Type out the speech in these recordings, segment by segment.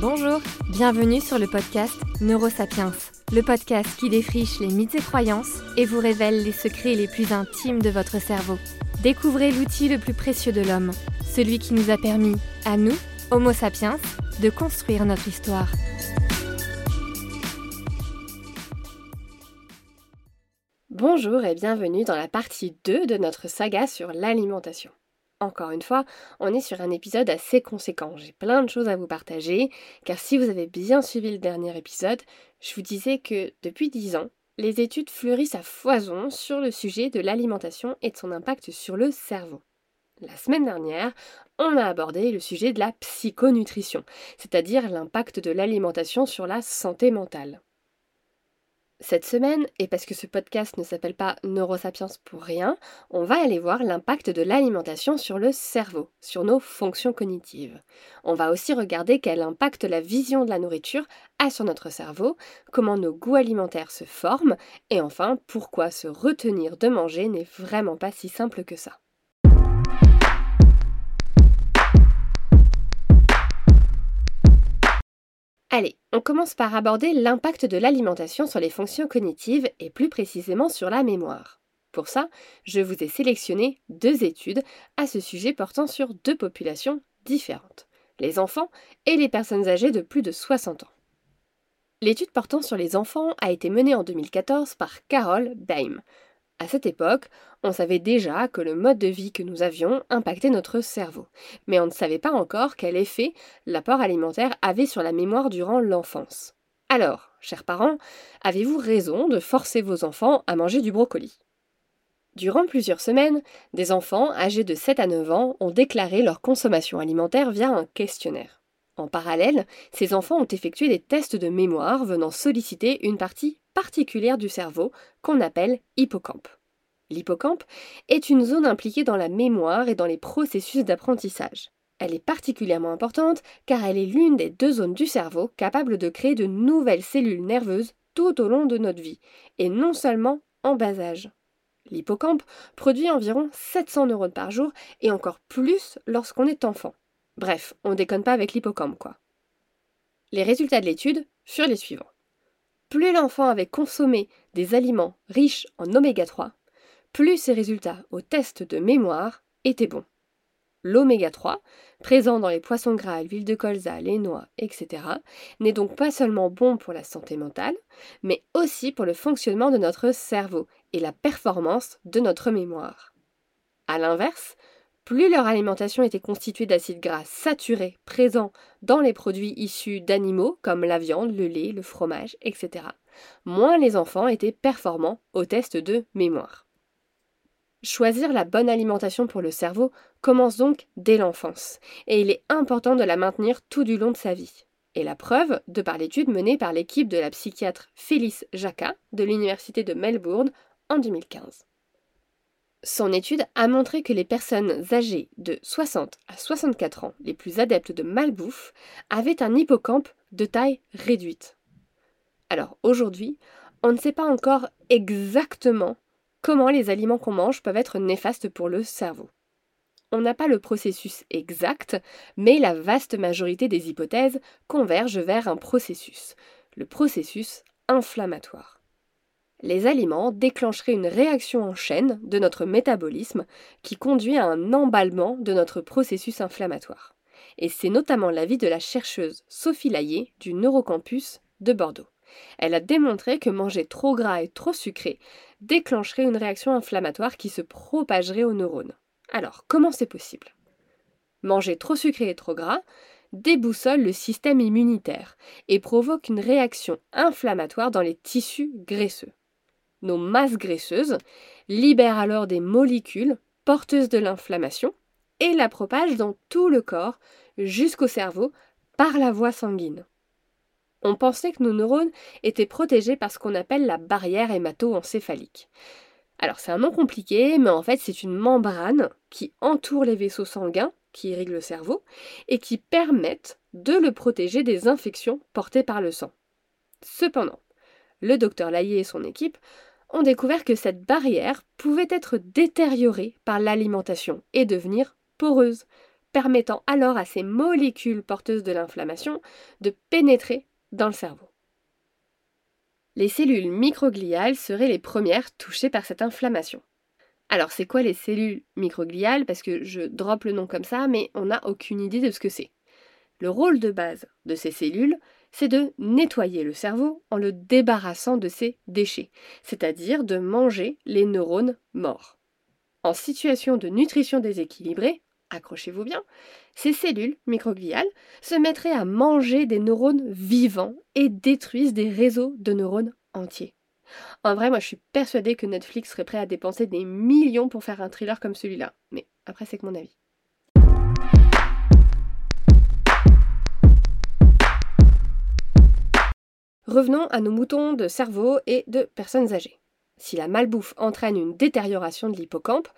Bonjour, bienvenue sur le podcast Neurosapiens, le podcast qui défriche les mythes et croyances et vous révèle les secrets les plus intimes de votre cerveau. Découvrez l'outil le plus précieux de l'homme, celui qui nous a permis, à nous, Homo sapiens, de construire notre histoire. Bonjour et bienvenue dans la partie 2 de notre saga sur l'alimentation. Encore une fois, on est sur un épisode assez conséquent. J'ai plein de choses à vous partager, car si vous avez bien suivi le dernier épisode, je vous disais que depuis 10 ans, les études fleurissent à foison sur le sujet de l'alimentation et de son impact sur le cerveau. La semaine dernière, on a abordé le sujet de la psychonutrition, c'est-à-dire l'impact de l'alimentation sur la santé mentale. Cette semaine, et parce que ce podcast ne s'appelle pas Neurosapiens pour rien, on va aller voir l'impact de l'alimentation sur le cerveau, sur nos fonctions cognitives. On va aussi regarder quel impact la vision de la nourriture a sur notre cerveau, comment nos goûts alimentaires se forment, et enfin pourquoi se retenir de manger n'est vraiment pas si simple que ça. Allez, on commence par aborder l'impact de l'alimentation sur les fonctions cognitives et plus précisément sur la mémoire. Pour ça, je vous ai sélectionné deux études à ce sujet portant sur deux populations différentes, les enfants et les personnes âgées de plus de 60 ans. L'étude portant sur les enfants a été menée en 2014 par Carol Baim, à cette époque, on savait déjà que le mode de vie que nous avions impactait notre cerveau, mais on ne savait pas encore quel effet l'apport alimentaire avait sur la mémoire durant l'enfance. Alors, chers parents, avez-vous raison de forcer vos enfants à manger du brocoli? Durant plusieurs semaines, des enfants âgés de 7 à 9 ans ont déclaré leur consommation alimentaire via un questionnaire. En parallèle, ces enfants ont effectué des tests de mémoire venant solliciter une partie particulière du cerveau qu'on appelle hippocampe. L'hippocampe est une zone impliquée dans la mémoire et dans les processus d'apprentissage. Elle est particulièrement importante car elle est l'une des deux zones du cerveau capables de créer de nouvelles cellules nerveuses tout au long de notre vie, et non seulement en bas âge. L'hippocampe produit environ 700 neurones par jour et encore plus lorsqu'on est enfant. Bref, on déconne pas avec l'hippocampe quoi. Les résultats de l'étude furent les suivants plus l'enfant avait consommé des aliments riches en oméga 3, plus ses résultats au test de mémoire étaient bons. L'oméga 3, présent dans les poissons gras, l'huile de colza, les noix, etc., n'est donc pas seulement bon pour la santé mentale, mais aussi pour le fonctionnement de notre cerveau et la performance de notre mémoire. A l'inverse, plus leur alimentation était constituée d'acides gras saturés présents dans les produits issus d'animaux comme la viande, le lait, le fromage, etc., moins les enfants étaient performants au test de mémoire. Choisir la bonne alimentation pour le cerveau commence donc dès l'enfance, et il est important de la maintenir tout du long de sa vie. Et la preuve, de par l'étude menée par l'équipe de la psychiatre Phyllis Jacka de l'Université de Melbourne en 2015. Son étude a montré que les personnes âgées de 60 à 64 ans, les plus adeptes de malbouffe, avaient un hippocampe de taille réduite. Alors aujourd'hui, on ne sait pas encore exactement comment les aliments qu'on mange peuvent être néfastes pour le cerveau. On n'a pas le processus exact, mais la vaste majorité des hypothèses convergent vers un processus, le processus inflammatoire les aliments déclencheraient une réaction en chaîne de notre métabolisme qui conduit à un emballement de notre processus inflammatoire. Et c'est notamment l'avis de la chercheuse Sophie Laillé du Neurocampus de Bordeaux. Elle a démontré que manger trop gras et trop sucré déclencherait une réaction inflammatoire qui se propagerait aux neurones. Alors, comment c'est possible? Manger trop sucré et trop gras déboussole le système immunitaire et provoque une réaction inflammatoire dans les tissus graisseux nos masses graisseuses, libèrent alors des molécules porteuses de l'inflammation et la propagent dans tout le corps jusqu'au cerveau par la voie sanguine. On pensait que nos neurones étaient protégés par ce qu'on appelle la barrière hémato-encéphalique. Alors c'est un nom compliqué, mais en fait c'est une membrane qui entoure les vaisseaux sanguins qui irriguent le cerveau et qui permettent de le protéger des infections portées par le sang. Cependant, le docteur Laillé et son équipe ont découvert que cette barrière pouvait être détériorée par l'alimentation et devenir poreuse, permettant alors à ces molécules porteuses de l'inflammation de pénétrer dans le cerveau. Les cellules microgliales seraient les premières touchées par cette inflammation. Alors, c'est quoi les cellules microgliales? Parce que je drop le nom comme ça, mais on n'a aucune idée de ce que c'est. Le rôle de base de ces cellules, c'est de nettoyer le cerveau en le débarrassant de ses déchets, c'est-à-dire de manger les neurones morts. En situation de nutrition déséquilibrée, accrochez-vous bien, ces cellules microgliales se mettraient à manger des neurones vivants et détruisent des réseaux de neurones entiers. En vrai, moi je suis persuadée que Netflix serait prêt à dépenser des millions pour faire un thriller comme celui-là. Mais après, c'est que mon avis. Revenons à nos moutons de cerveau et de personnes âgées. Si la malbouffe entraîne une détérioration de l'hippocampe,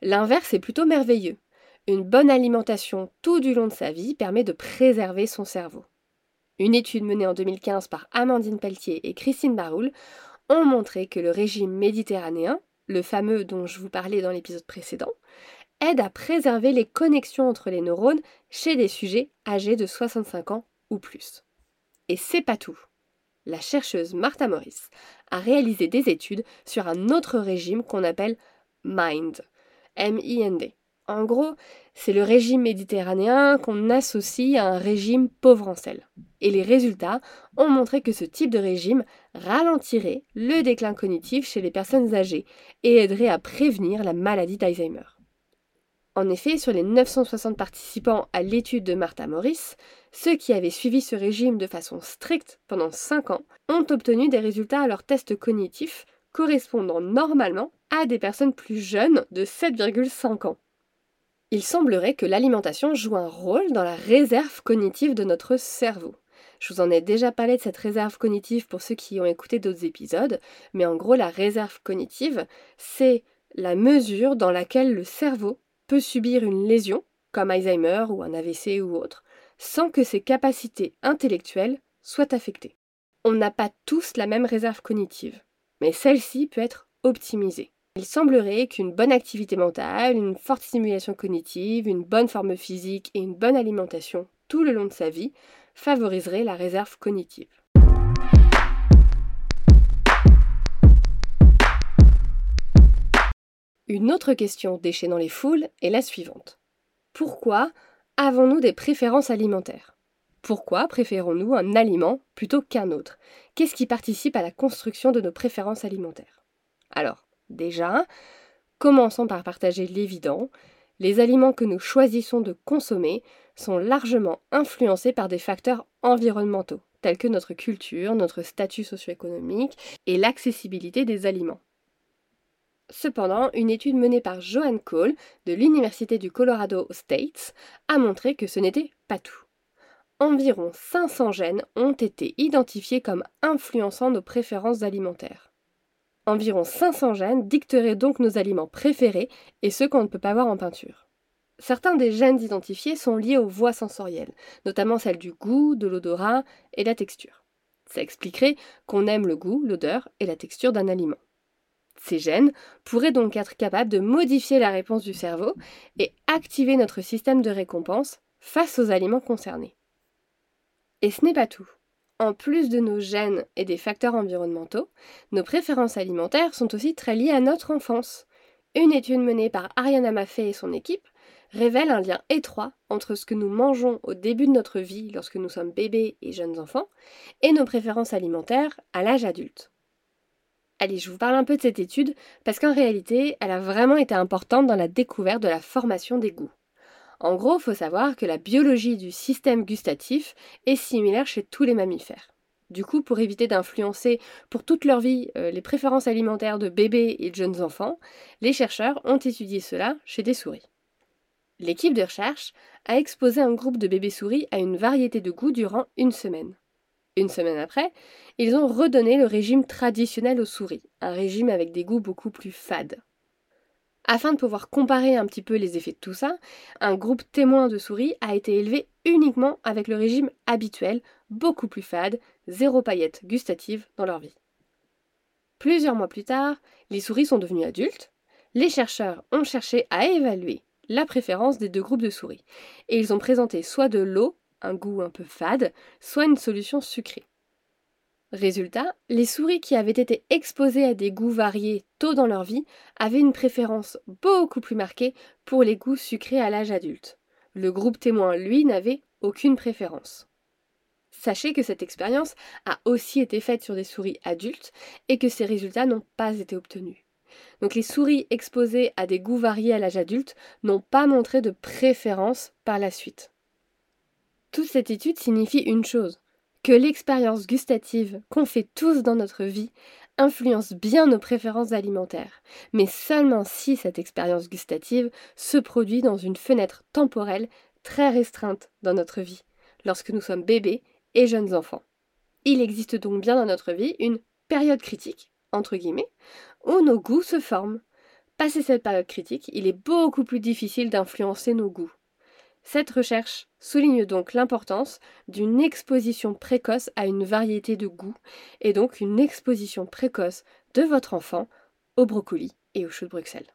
l'inverse est plutôt merveilleux. Une bonne alimentation tout du long de sa vie permet de préserver son cerveau. Une étude menée en 2015 par Amandine Pelletier et Christine Baroul ont montré que le régime méditerranéen, le fameux dont je vous parlais dans l'épisode précédent, aide à préserver les connexions entre les neurones chez des sujets âgés de 65 ans ou plus. Et c'est pas tout. La chercheuse Martha Morris a réalisé des études sur un autre régime qu'on appelle MIND. En gros, c'est le régime méditerranéen qu'on associe à un régime pauvre en sel. Et les résultats ont montré que ce type de régime ralentirait le déclin cognitif chez les personnes âgées et aiderait à prévenir la maladie d'Alzheimer. En effet, sur les 960 participants à l'étude de Martha Morris, ceux qui avaient suivi ce régime de façon stricte pendant 5 ans ont obtenu des résultats à leur test cognitif correspondant normalement à des personnes plus jeunes de 7,5 ans. Il semblerait que l'alimentation joue un rôle dans la réserve cognitive de notre cerveau. Je vous en ai déjà parlé de cette réserve cognitive pour ceux qui ont écouté d'autres épisodes, mais en gros la réserve cognitive, c'est la mesure dans laquelle le cerveau peut subir une lésion, comme Alzheimer ou un AVC ou autre, sans que ses capacités intellectuelles soient affectées. On n'a pas tous la même réserve cognitive, mais celle-ci peut être optimisée. Il semblerait qu'une bonne activité mentale, une forte stimulation cognitive, une bonne forme physique et une bonne alimentation tout le long de sa vie favoriseraient la réserve cognitive. Une autre question déchaînant les foules est la suivante. Pourquoi avons-nous des préférences alimentaires? Pourquoi préférons-nous un aliment plutôt qu'un autre? Qu'est-ce qui participe à la construction de nos préférences alimentaires? Alors, Déjà, commençons par partager l'évident. Les aliments que nous choisissons de consommer sont largement influencés par des facteurs environnementaux, tels que notre culture, notre statut socio-économique et l'accessibilité des aliments. Cependant, une étude menée par Joanne Cole de l'Université du Colorado States a montré que ce n'était pas tout. Environ 500 gènes ont été identifiés comme influençant nos préférences alimentaires. Environ 500 gènes dicteraient donc nos aliments préférés et ceux qu'on ne peut pas voir en peinture. Certains des gènes identifiés sont liés aux voies sensorielles, notamment celles du goût, de l'odorat et de la texture. Ça expliquerait qu'on aime le goût, l'odeur et la texture d'un aliment. Ces gènes pourraient donc être capables de modifier la réponse du cerveau et activer notre système de récompense face aux aliments concernés. Et ce n'est pas tout. En plus de nos gènes et des facteurs environnementaux, nos préférences alimentaires sont aussi très liées à notre enfance. Une étude menée par Ariana Maffei et son équipe révèle un lien étroit entre ce que nous mangeons au début de notre vie lorsque nous sommes bébés et jeunes enfants et nos préférences alimentaires à l'âge adulte. Allez, je vous parle un peu de cette étude parce qu'en réalité, elle a vraiment été importante dans la découverte de la formation des goûts. En gros, il faut savoir que la biologie du système gustatif est similaire chez tous les mammifères. Du coup, pour éviter d'influencer pour toute leur vie euh, les préférences alimentaires de bébés et de jeunes enfants, les chercheurs ont étudié cela chez des souris. L'équipe de recherche a exposé un groupe de bébés souris à une variété de goûts durant une semaine. Une semaine après, ils ont redonné le régime traditionnel aux souris, un régime avec des goûts beaucoup plus fades. Afin de pouvoir comparer un petit peu les effets de tout ça, un groupe témoin de souris a été élevé uniquement avec le régime habituel, beaucoup plus fade, zéro paillette gustative dans leur vie. Plusieurs mois plus tard, les souris sont devenues adultes. Les chercheurs ont cherché à évaluer la préférence des deux groupes de souris. Et ils ont présenté soit de l'eau, un goût un peu fade, soit une solution sucrée. Résultat, les souris qui avaient été exposées à des goûts variés tôt dans leur vie avaient une préférence beaucoup plus marquée pour les goûts sucrés à l'âge adulte. Le groupe témoin, lui, n'avait aucune préférence. Sachez que cette expérience a aussi été faite sur des souris adultes et que ces résultats n'ont pas été obtenus. Donc les souris exposées à des goûts variés à l'âge adulte n'ont pas montré de préférence par la suite. Toute cette étude signifie une chose, que l'expérience gustative qu'on fait tous dans notre vie influence bien nos préférences alimentaires, mais seulement si cette expérience gustative se produit dans une fenêtre temporelle très restreinte dans notre vie, lorsque nous sommes bébés et jeunes enfants. Il existe donc bien dans notre vie une période critique, entre guillemets, où nos goûts se forment. Passé cette période critique, il est beaucoup plus difficile d'influencer nos goûts. Cette recherche souligne donc l'importance d'une exposition précoce à une variété de goûts et donc une exposition précoce de votre enfant au brocoli et au chou de Bruxelles.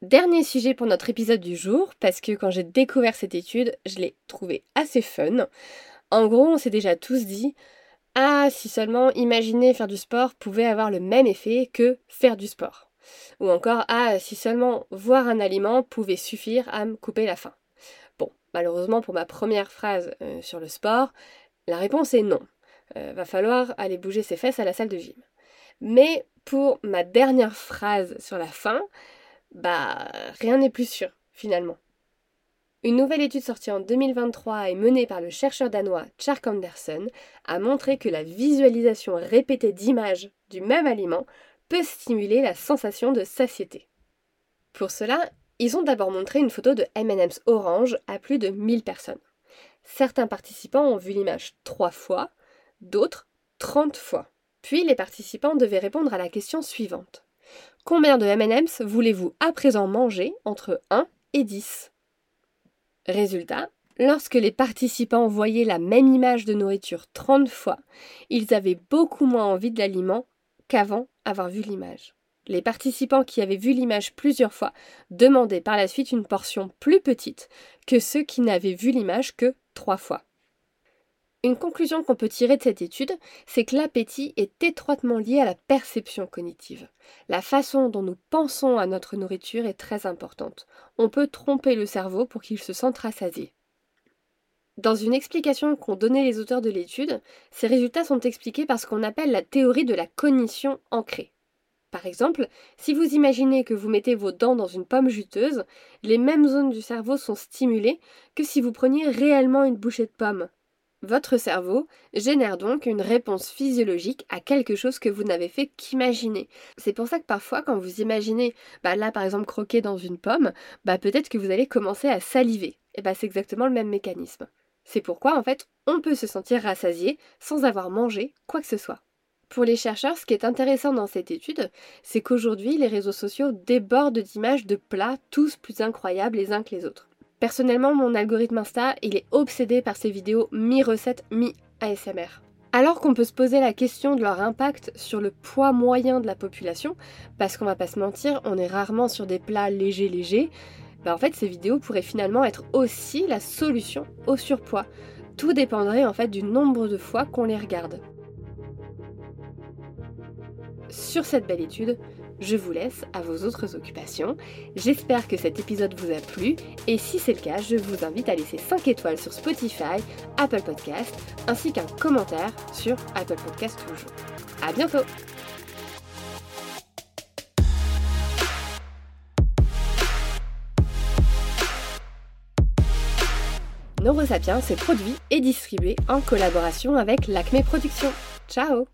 Dernier sujet pour notre épisode du jour, parce que quand j'ai découvert cette étude, je l'ai trouvée assez fun. En gros, on s'est déjà tous dit ah, si seulement imaginer faire du sport pouvait avoir le même effet que faire du sport. Ou encore, ah, si seulement voir un aliment pouvait suffire à me couper la faim. Bon, malheureusement pour ma première phrase euh, sur le sport, la réponse est non. Euh, va falloir aller bouger ses fesses à la salle de gym. Mais pour ma dernière phrase sur la faim, bah rien n'est plus sûr finalement. Une nouvelle étude sortie en 2023 et menée par le chercheur danois Chark Andersen a montré que la visualisation répétée d'images du même aliment peut stimuler la sensation de satiété. Pour cela, ils ont d'abord montré une photo de M&M's orange à plus de 1000 personnes. Certains participants ont vu l'image 3 fois, d'autres 30 fois. Puis les participants devaient répondre à la question suivante. Combien de M&M's voulez-vous à présent manger entre 1 et 10 Résultat, lorsque les participants voyaient la même image de nourriture 30 fois, ils avaient beaucoup moins envie de l'aliment qu'avant avoir vu l'image. Les participants qui avaient vu l'image plusieurs fois demandaient par la suite une portion plus petite que ceux qui n'avaient vu l'image que trois fois. Une conclusion qu'on peut tirer de cette étude, c'est que l'appétit est étroitement lié à la perception cognitive. La façon dont nous pensons à notre nourriture est très importante. On peut tromper le cerveau pour qu'il se sente rassasié. Dans une explication qu'ont donnée les auteurs de l'étude, ces résultats sont expliqués par ce qu'on appelle la théorie de la cognition ancrée. Par exemple, si vous imaginez que vous mettez vos dents dans une pomme juteuse, les mêmes zones du cerveau sont stimulées que si vous preniez réellement une bouchée de pomme. Votre cerveau génère donc une réponse physiologique à quelque chose que vous n'avez fait qu'imaginer. C'est pour ça que parfois quand vous imaginez, bah là par exemple croquer dans une pomme, bah peut-être que vous allez commencer à saliver. Et bah c'est exactement le même mécanisme. C'est pourquoi en fait on peut se sentir rassasié sans avoir mangé quoi que ce soit. Pour les chercheurs, ce qui est intéressant dans cette étude, c'est qu'aujourd'hui les réseaux sociaux débordent d'images de plats tous plus incroyables les uns que les autres. Personnellement, mon algorithme Insta, il est obsédé par ces vidéos mi-recettes, mi-ASMR. Alors qu'on peut se poser la question de leur impact sur le poids moyen de la population, parce qu'on va pas se mentir, on est rarement sur des plats légers légers, bah en fait ces vidéos pourraient finalement être aussi la solution au surpoids. Tout dépendrait en fait du nombre de fois qu'on les regarde. Sur cette belle étude, je vous laisse à vos autres occupations. J'espère que cet épisode vous a plu et si c'est le cas, je vous invite à laisser 5 étoiles sur Spotify, Apple Podcast ainsi qu'un commentaire sur Apple Podcast toujours. À bientôt Neurosapiens est produit et distribué en collaboration avec l'Acme Productions. Ciao